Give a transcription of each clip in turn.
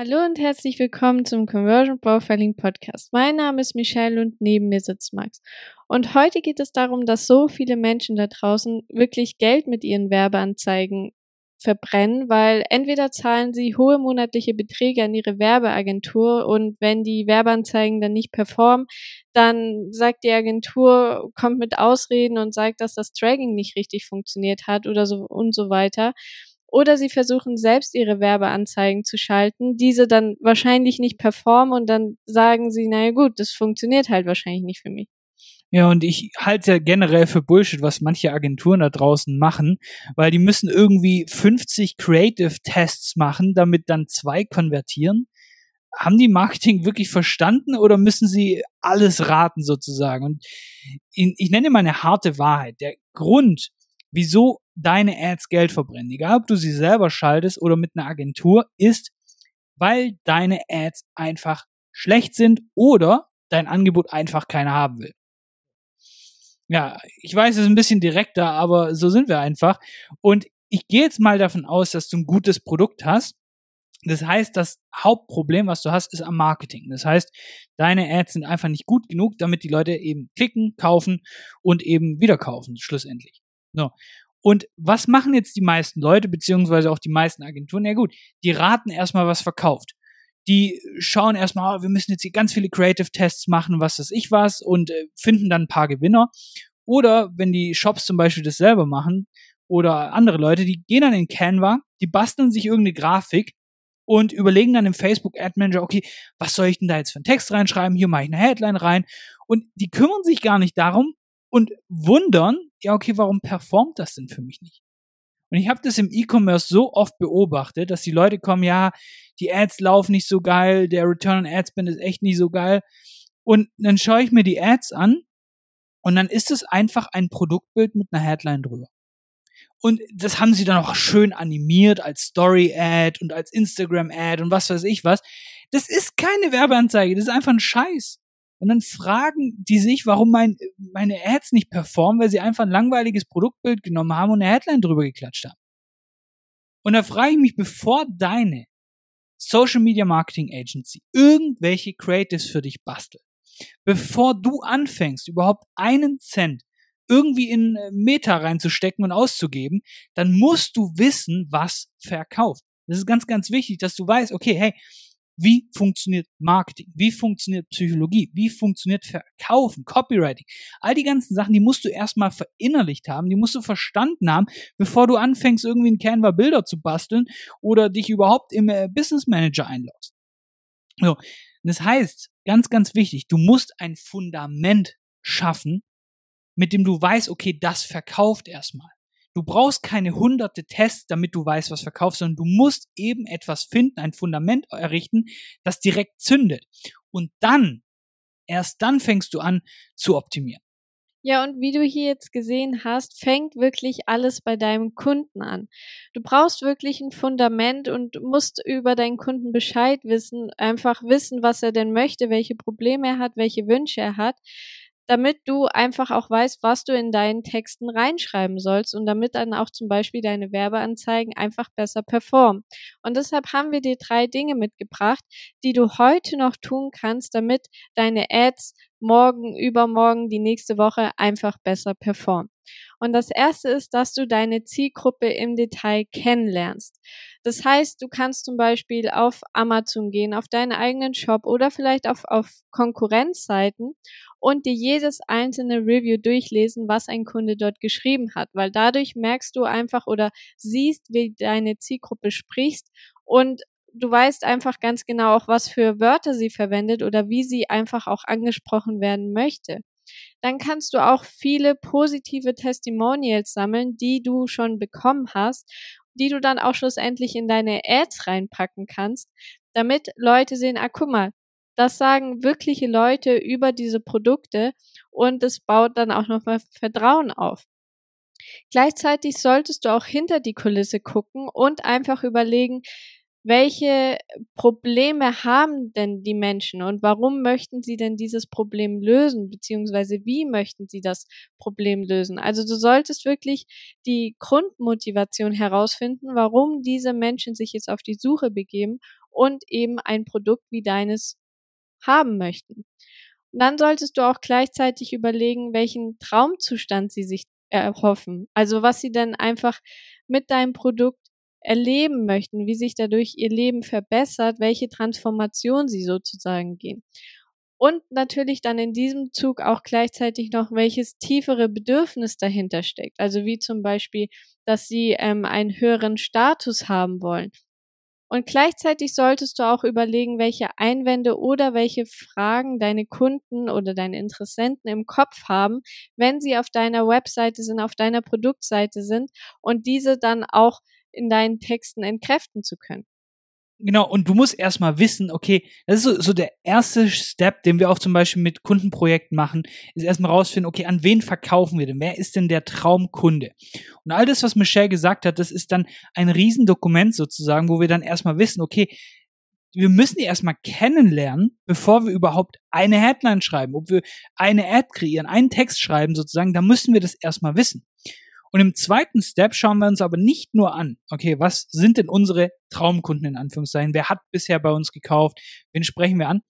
Hallo und herzlich willkommen zum Conversion Profiling Podcast. Mein Name ist Michelle und neben mir sitzt Max. Und heute geht es darum, dass so viele Menschen da draußen wirklich Geld mit ihren Werbeanzeigen verbrennen, weil entweder zahlen sie hohe monatliche Beträge an ihre Werbeagentur und wenn die Werbeanzeigen dann nicht performen, dann sagt die Agentur, kommt mit Ausreden und sagt, dass das Tracking nicht richtig funktioniert hat oder so und so weiter. Oder sie versuchen selbst ihre Werbeanzeigen zu schalten, diese dann wahrscheinlich nicht performen und dann sagen sie, naja gut, das funktioniert halt wahrscheinlich nicht für mich. Ja, und ich halte ja generell für Bullshit, was manche Agenturen da draußen machen, weil die müssen irgendwie 50 Creative Tests machen, damit dann zwei konvertieren. Haben die Marketing wirklich verstanden oder müssen sie alles raten sozusagen? Und ich nenne mal eine harte Wahrheit. Der Grund, wieso deine Ads Geld verbrennen, egal ob du sie selber schaltest oder mit einer Agentur, ist, weil deine Ads einfach schlecht sind oder dein Angebot einfach keiner haben will. Ja, ich weiß, es ist ein bisschen direkter, aber so sind wir einfach. Und ich gehe jetzt mal davon aus, dass du ein gutes Produkt hast. Das heißt, das Hauptproblem, was du hast, ist am Marketing. Das heißt, deine Ads sind einfach nicht gut genug, damit die Leute eben klicken, kaufen und eben wieder kaufen, schlussendlich. So. Und was machen jetzt die meisten Leute, beziehungsweise auch die meisten Agenturen? Ja gut, die raten erstmal, was verkauft. Die schauen erstmal, oh, wir müssen jetzt hier ganz viele Creative Tests machen, was weiß ich was, und äh, finden dann ein paar Gewinner. Oder wenn die Shops zum Beispiel das selber machen, oder andere Leute, die gehen dann in Canva, die basteln sich irgendeine Grafik und überlegen dann im Facebook Ad Manager, okay, was soll ich denn da jetzt für einen Text reinschreiben? Hier mache ich eine Headline rein. Und die kümmern sich gar nicht darum und wundern, ja, okay, warum performt das denn für mich nicht? Und ich habe das im E-Commerce so oft beobachtet, dass die Leute kommen, ja, die Ads laufen nicht so geil, der Return on Ad Spend ist echt nicht so geil. Und dann schaue ich mir die Ads an und dann ist es einfach ein Produktbild mit einer Headline drüber. Und das haben sie dann auch schön animiert als Story-Ad und als Instagram-Ad und was weiß ich was. Das ist keine Werbeanzeige, das ist einfach ein Scheiß. Und dann fragen die sich, warum mein, meine Ads nicht performen, weil sie einfach ein langweiliges Produktbild genommen haben und eine Headline drüber geklatscht haben. Und da frage ich mich, bevor deine Social Media Marketing Agency irgendwelche Creatives für dich bastelt, bevor du anfängst, überhaupt einen Cent irgendwie in äh, Meta reinzustecken und auszugeben, dann musst du wissen, was verkauft. Das ist ganz, ganz wichtig, dass du weißt, okay, hey, wie funktioniert Marketing? Wie funktioniert Psychologie? Wie funktioniert Verkaufen, Copywriting? All die ganzen Sachen, die musst du erstmal verinnerlicht haben, die musst du verstanden haben, bevor du anfängst, irgendwie in Canva Bilder zu basteln oder dich überhaupt im äh, Business Manager einloggst. So. Das heißt, ganz, ganz wichtig, du musst ein Fundament schaffen, mit dem du weißt, okay, das verkauft erstmal. Du brauchst keine hunderte Tests, damit du weißt, was verkaufst, sondern du musst eben etwas finden, ein Fundament errichten, das direkt zündet. Und dann, erst dann fängst du an zu optimieren. Ja, und wie du hier jetzt gesehen hast, fängt wirklich alles bei deinem Kunden an. Du brauchst wirklich ein Fundament und musst über deinen Kunden Bescheid wissen, einfach wissen, was er denn möchte, welche Probleme er hat, welche Wünsche er hat damit du einfach auch weißt, was du in deinen Texten reinschreiben sollst und damit dann auch zum Beispiel deine Werbeanzeigen einfach besser performen. Und deshalb haben wir dir drei Dinge mitgebracht, die du heute noch tun kannst, damit deine Ads morgen, übermorgen, die nächste Woche einfach besser performen. Und das erste ist, dass du deine Zielgruppe im Detail kennenlernst. Das heißt, du kannst zum Beispiel auf Amazon gehen, auf deinen eigenen Shop oder vielleicht auf, auf Konkurrenzseiten und dir jedes einzelne Review durchlesen, was ein Kunde dort geschrieben hat, weil dadurch merkst du einfach oder siehst, wie deine Zielgruppe sprichst und du weißt einfach ganz genau auch, was für Wörter sie verwendet oder wie sie einfach auch angesprochen werden möchte. Dann kannst du auch viele positive Testimonials sammeln, die du schon bekommen hast, die du dann auch schlussendlich in deine Ads reinpacken kannst, damit Leute sehen, ah, guck mal, das sagen wirkliche Leute über diese Produkte und es baut dann auch nochmal Vertrauen auf. Gleichzeitig solltest du auch hinter die Kulisse gucken und einfach überlegen, welche Probleme haben denn die Menschen und warum möchten sie denn dieses Problem lösen, beziehungsweise wie möchten sie das Problem lösen? Also du solltest wirklich die Grundmotivation herausfinden, warum diese Menschen sich jetzt auf die Suche begeben und eben ein Produkt wie deines haben möchten. Und dann solltest du auch gleichzeitig überlegen, welchen Traumzustand sie sich erhoffen. Also was sie denn einfach mit deinem Produkt erleben möchten, wie sich dadurch ihr Leben verbessert, welche Transformation sie sozusagen gehen. Und natürlich dann in diesem Zug auch gleichzeitig noch, welches tiefere Bedürfnis dahinter steckt. Also wie zum Beispiel, dass sie ähm, einen höheren Status haben wollen. Und gleichzeitig solltest du auch überlegen, welche Einwände oder welche Fragen deine Kunden oder deine Interessenten im Kopf haben, wenn sie auf deiner Webseite sind, auf deiner Produktseite sind und diese dann auch in deinen Texten entkräften zu können. Genau, und du musst erstmal wissen, okay, das ist so, so der erste Step, den wir auch zum Beispiel mit Kundenprojekten machen, ist erstmal rausfinden, okay, an wen verkaufen wir denn? Wer ist denn der Traumkunde? Und all das, was Michelle gesagt hat, das ist dann ein Riesendokument sozusagen, wo wir dann erstmal wissen, okay, wir müssen die erstmal kennenlernen, bevor wir überhaupt eine Headline schreiben, ob wir eine Ad kreieren, einen Text schreiben sozusagen, da müssen wir das erstmal wissen. Und im zweiten Step schauen wir uns aber nicht nur an, okay, was sind denn unsere Traumkunden in Anführungszeichen? Wer hat bisher bei uns gekauft? Wen sprechen wir an?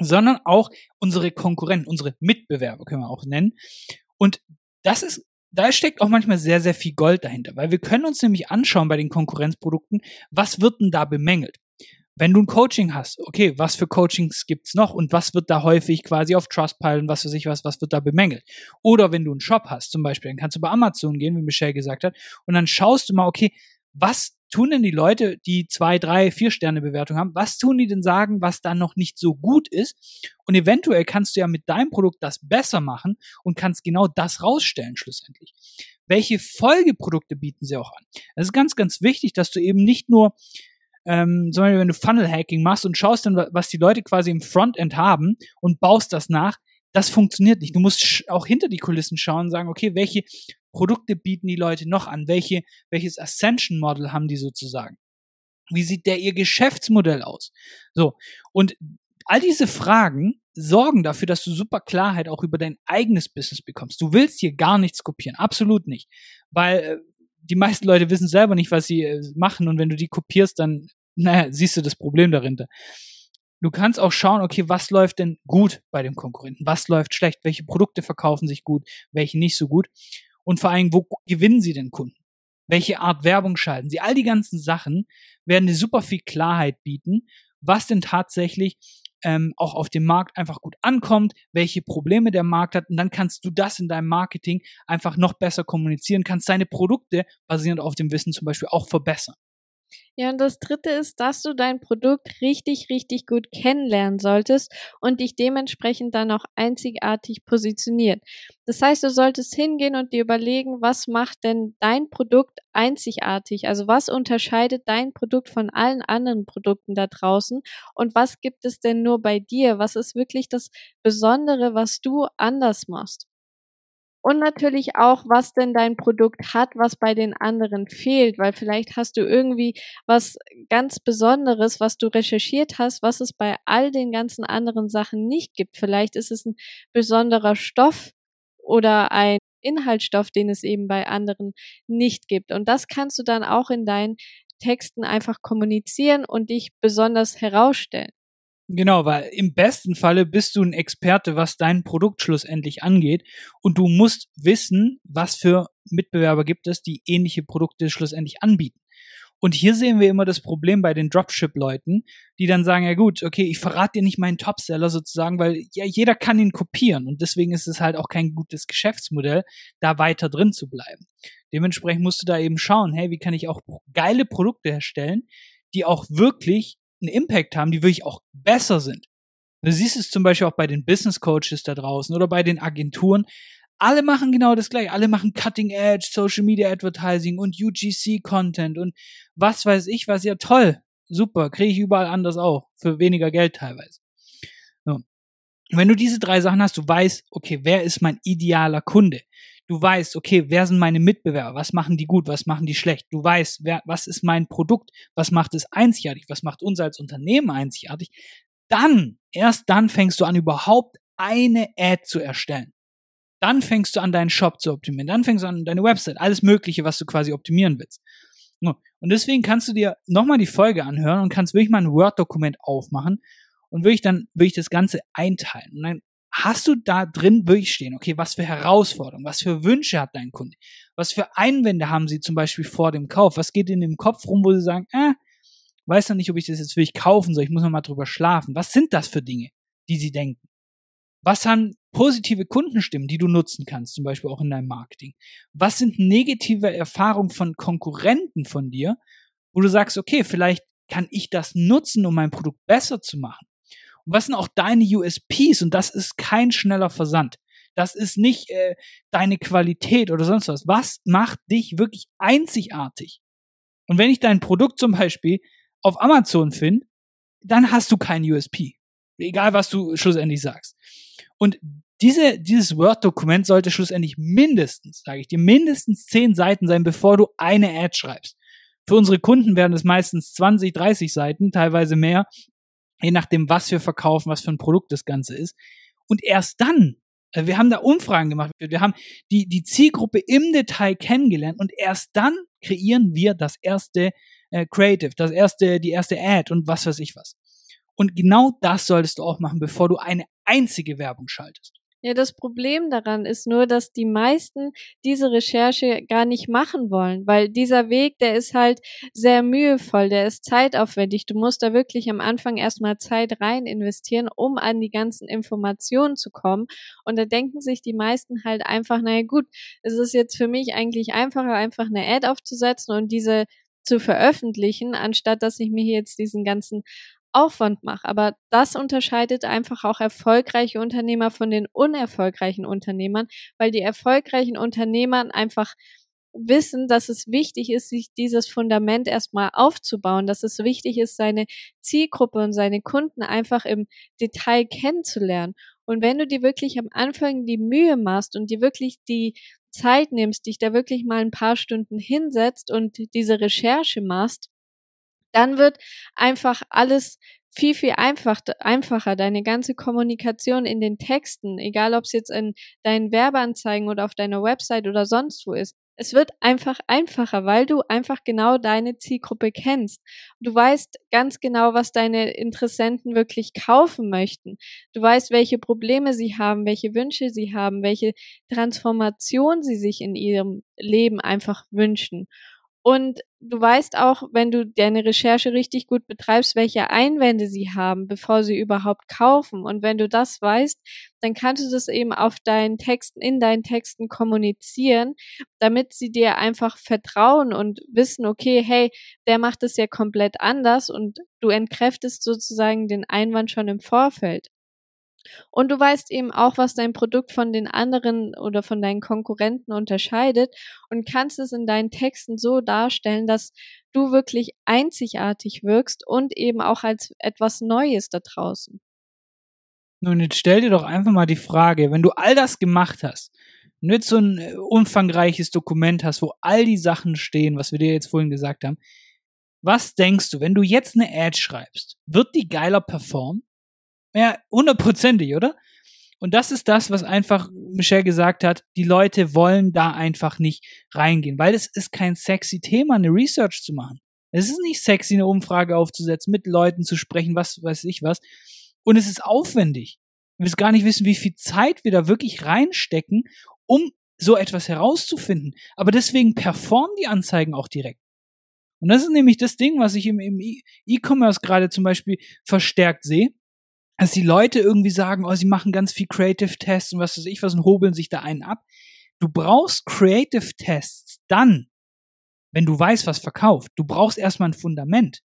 Sondern auch unsere Konkurrenten, unsere Mitbewerber können wir auch nennen. Und das ist da steckt auch manchmal sehr, sehr viel Gold dahinter, weil wir können uns nämlich anschauen bei den Konkurrenzprodukten, was wird denn da bemängelt? Wenn du ein Coaching hast, okay, was für Coachings gibt's noch und was wird da häufig quasi auf Trustpilot und was für sich was, was wird da bemängelt? Oder wenn du einen Shop hast zum Beispiel, dann kannst du bei Amazon gehen, wie Michelle gesagt hat, und dann schaust du mal, okay, was tun denn die Leute, die zwei, drei, vier Sterne Bewertung haben, was tun die denn sagen, was da noch nicht so gut ist? Und eventuell kannst du ja mit deinem Produkt das besser machen und kannst genau das rausstellen schlussendlich. Welche Folgeprodukte bieten sie auch an? Es ist ganz, ganz wichtig, dass du eben nicht nur ähm, zum Beispiel, wenn du Funnel-Hacking machst und schaust dann, was die Leute quasi im Frontend haben und baust das nach, das funktioniert nicht. Du musst auch hinter die Kulissen schauen und sagen, okay, welche Produkte bieten die Leute noch an? Welche, welches Ascension Model haben die sozusagen? Wie sieht der ihr Geschäftsmodell aus? So. Und all diese Fragen sorgen dafür, dass du super Klarheit auch über dein eigenes Business bekommst. Du willst hier gar nichts kopieren. Absolut nicht. Weil äh, die meisten Leute wissen selber nicht, was sie äh, machen und wenn du die kopierst, dann naja, siehst du das Problem dahinter. Du kannst auch schauen, okay, was läuft denn gut bei dem Konkurrenten? Was läuft schlecht? Welche Produkte verkaufen sich gut? Welche nicht so gut? Und vor allem, wo gewinnen sie denn Kunden? Welche Art Werbung schalten sie? All die ganzen Sachen werden dir super viel Klarheit bieten, was denn tatsächlich ähm, auch auf dem Markt einfach gut ankommt, welche Probleme der Markt hat und dann kannst du das in deinem Marketing einfach noch besser kommunizieren, kannst deine Produkte basierend auf dem Wissen zum Beispiel auch verbessern. Ja, und das dritte ist, dass du dein Produkt richtig, richtig gut kennenlernen solltest und dich dementsprechend dann auch einzigartig positioniert. Das heißt, du solltest hingehen und dir überlegen, was macht denn dein Produkt einzigartig? Also was unterscheidet dein Produkt von allen anderen Produkten da draußen? Und was gibt es denn nur bei dir? Was ist wirklich das Besondere, was du anders machst? Und natürlich auch, was denn dein Produkt hat, was bei den anderen fehlt, weil vielleicht hast du irgendwie was ganz Besonderes, was du recherchiert hast, was es bei all den ganzen anderen Sachen nicht gibt. Vielleicht ist es ein besonderer Stoff oder ein Inhaltsstoff, den es eben bei anderen nicht gibt. Und das kannst du dann auch in deinen Texten einfach kommunizieren und dich besonders herausstellen. Genau, weil im besten Falle bist du ein Experte, was dein Produkt schlussendlich angeht und du musst wissen, was für Mitbewerber gibt es, die ähnliche Produkte schlussendlich anbieten. Und hier sehen wir immer das Problem bei den Dropship-Leuten, die dann sagen, ja gut, okay, ich verrate dir nicht meinen Topseller sozusagen, weil ja jeder kann ihn kopieren und deswegen ist es halt auch kein gutes Geschäftsmodell, da weiter drin zu bleiben. Dementsprechend musst du da eben schauen, hey, wie kann ich auch geile Produkte herstellen, die auch wirklich einen Impact haben, die wirklich auch besser sind. Du siehst es zum Beispiel auch bei den Business Coaches da draußen oder bei den Agenturen. Alle machen genau das gleiche. Alle machen Cutting Edge, Social Media Advertising und UGC Content und was weiß ich was. Ja, toll. Super. Kriege ich überall anders auch. Für weniger Geld teilweise. So. Wenn du diese drei Sachen hast, du weißt, okay, wer ist mein idealer Kunde? Du weißt, okay, wer sind meine Mitbewerber? Was machen die gut? Was machen die schlecht? Du weißt, wer, was ist mein Produkt? Was macht es einzigartig? Was macht uns als Unternehmen einzigartig? Dann, erst dann fängst du an, überhaupt eine Ad zu erstellen. Dann fängst du an, deinen Shop zu optimieren. Dann fängst du an, deine Website, alles Mögliche, was du quasi optimieren willst. Und deswegen kannst du dir nochmal die Folge anhören und kannst wirklich mal ein Word-Dokument aufmachen und wirklich dann wirklich das Ganze einteilen. Und dann hast du da drin wirklich stehen, okay, was für Herausforderungen, was für Wünsche hat dein Kunde, was für Einwände haben sie zum Beispiel vor dem Kauf, was geht in dem Kopf rum, wo sie sagen, äh, weiß noch nicht, ob ich das jetzt wirklich kaufen soll, ich muss noch mal drüber schlafen. Was sind das für Dinge, die sie denken? Was haben positive Kundenstimmen, die du nutzen kannst, zum Beispiel auch in deinem Marketing? Was sind negative Erfahrungen von Konkurrenten von dir, wo du sagst, okay, vielleicht kann ich das nutzen, um mein Produkt besser zu machen? Was sind auch deine USPs? Und das ist kein schneller Versand. Das ist nicht äh, deine Qualität oder sonst was. Was macht dich wirklich einzigartig? Und wenn ich dein Produkt zum Beispiel auf Amazon finde, dann hast du kein USP. Egal, was du schlussendlich sagst. Und diese, dieses Word-Dokument sollte schlussendlich mindestens, sage ich dir, mindestens zehn Seiten sein, bevor du eine Ad schreibst. Für unsere Kunden werden es meistens 20, 30 Seiten, teilweise mehr, je nachdem, was wir verkaufen, was für ein Produkt das Ganze ist. Und erst dann, äh, wir haben da Umfragen gemacht, wir haben die, die Zielgruppe im Detail kennengelernt und erst dann kreieren wir das erste äh, Creative, das erste, die erste Ad und was weiß ich was. Und genau das solltest du auch machen, bevor du eine einzige Werbung schaltest. Ja, das Problem daran ist nur, dass die meisten diese Recherche gar nicht machen wollen, weil dieser Weg, der ist halt sehr mühevoll, der ist zeitaufwendig. Du musst da wirklich am Anfang erstmal Zeit rein investieren, um an die ganzen Informationen zu kommen. Und da denken sich die meisten halt einfach, naja gut, es ist jetzt für mich eigentlich einfacher, einfach eine Ad aufzusetzen und diese zu veröffentlichen, anstatt dass ich mir jetzt diesen ganzen Aufwand mache. Aber das unterscheidet einfach auch erfolgreiche Unternehmer von den unerfolgreichen Unternehmern, weil die erfolgreichen Unternehmer einfach wissen, dass es wichtig ist, sich dieses Fundament erstmal aufzubauen, dass es wichtig ist, seine Zielgruppe und seine Kunden einfach im Detail kennenzulernen. Und wenn du dir wirklich am Anfang die Mühe machst und dir wirklich die Zeit nimmst, dich da wirklich mal ein paar Stunden hinsetzt und diese Recherche machst, dann wird einfach alles viel, viel einfach, einfacher. Deine ganze Kommunikation in den Texten, egal ob es jetzt in deinen Werbeanzeigen oder auf deiner Website oder sonst wo ist. Es wird einfach einfacher, weil du einfach genau deine Zielgruppe kennst. Du weißt ganz genau, was deine Interessenten wirklich kaufen möchten. Du weißt, welche Probleme sie haben, welche Wünsche sie haben, welche Transformation sie sich in ihrem Leben einfach wünschen. Und du weißt auch, wenn du deine Recherche richtig gut betreibst, welche Einwände sie haben, bevor sie überhaupt kaufen. Und wenn du das weißt, dann kannst du das eben auf deinen Texten, in deinen Texten kommunizieren, damit sie dir einfach vertrauen und wissen, okay, hey, der macht es ja komplett anders und du entkräftest sozusagen den Einwand schon im Vorfeld. Und du weißt eben auch, was dein Produkt von den anderen oder von deinen Konkurrenten unterscheidet und kannst es in deinen Texten so darstellen, dass du wirklich einzigartig wirkst und eben auch als etwas Neues da draußen. Nun, jetzt stell dir doch einfach mal die Frage, wenn du all das gemacht hast, und jetzt so ein äh, umfangreiches Dokument hast, wo all die Sachen stehen, was wir dir jetzt vorhin gesagt haben, was denkst du, wenn du jetzt eine Ad schreibst, wird die geiler performen? Ja, hundertprozentig, oder? Und das ist das, was einfach Michelle gesagt hat. Die Leute wollen da einfach nicht reingehen, weil es ist kein sexy Thema, eine Research zu machen. Es ist nicht sexy, eine Umfrage aufzusetzen, mit Leuten zu sprechen, was weiß ich was. Und es ist aufwendig. Wir wissen gar nicht wissen, wie viel Zeit wir da wirklich reinstecken, um so etwas herauszufinden. Aber deswegen performen die Anzeigen auch direkt. Und das ist nämlich das Ding, was ich im, im E-Commerce gerade zum Beispiel verstärkt sehe dass die Leute irgendwie sagen, oh, sie machen ganz viel Creative Tests und was weiß ich was und hobeln sich da einen ab. Du brauchst Creative Tests dann, wenn du weißt, was verkauft. Du brauchst erstmal ein Fundament.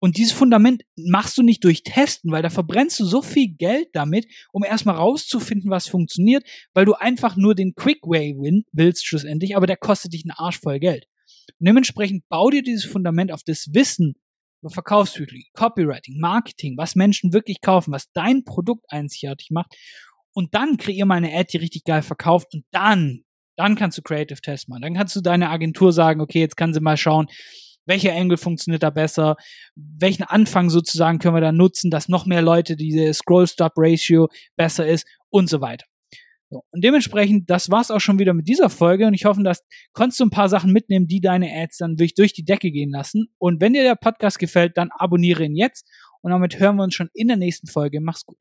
Und dieses Fundament machst du nicht durch Testen, weil da verbrennst du so viel Geld damit, um erstmal rauszufinden, was funktioniert, weil du einfach nur den Quick Way win willst schlussendlich, aber der kostet dich einen Arsch voll Geld. Und dementsprechend bau dir dieses Fundament auf das Wissen, über Verkaufspsychologie, Copywriting, Marketing, was Menschen wirklich kaufen, was dein Produkt einzigartig macht. Und dann kreier mal eine Ad, die richtig geil verkauft und dann, dann kannst du Creative Test machen. Dann kannst du deiner Agentur sagen, okay, jetzt kann sie mal schauen, welcher Angle funktioniert da besser, welchen Anfang sozusagen können wir da nutzen, dass noch mehr Leute diese Scroll-Stop-Ratio besser ist und so weiter. So, und dementsprechend, das war's auch schon wieder mit dieser Folge und ich hoffe, dass konntest du ein paar Sachen mitnehmen, die deine Ads dann durch, durch die Decke gehen lassen. Und wenn dir der Podcast gefällt, dann abonniere ihn jetzt und damit hören wir uns schon in der nächsten Folge. Mach's gut.